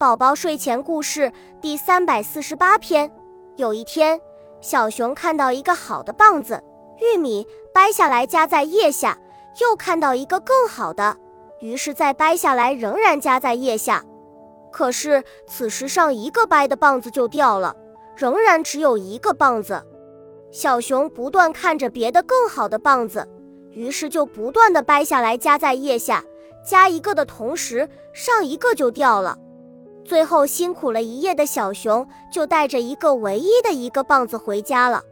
宝宝睡前故事第三百四十八篇。有一天，小熊看到一个好的棒子，玉米掰下来夹在腋下，又看到一个更好的，于是再掰下来，仍然夹在腋下。可是此时上一个掰的棒子就掉了，仍然只有一个棒子。小熊不断看着别的更好的棒子，于是就不断的掰下来夹在腋下，夹一个的同时，上一个就掉了。最后，辛苦了一夜的小熊就带着一个唯一的一个棒子回家了。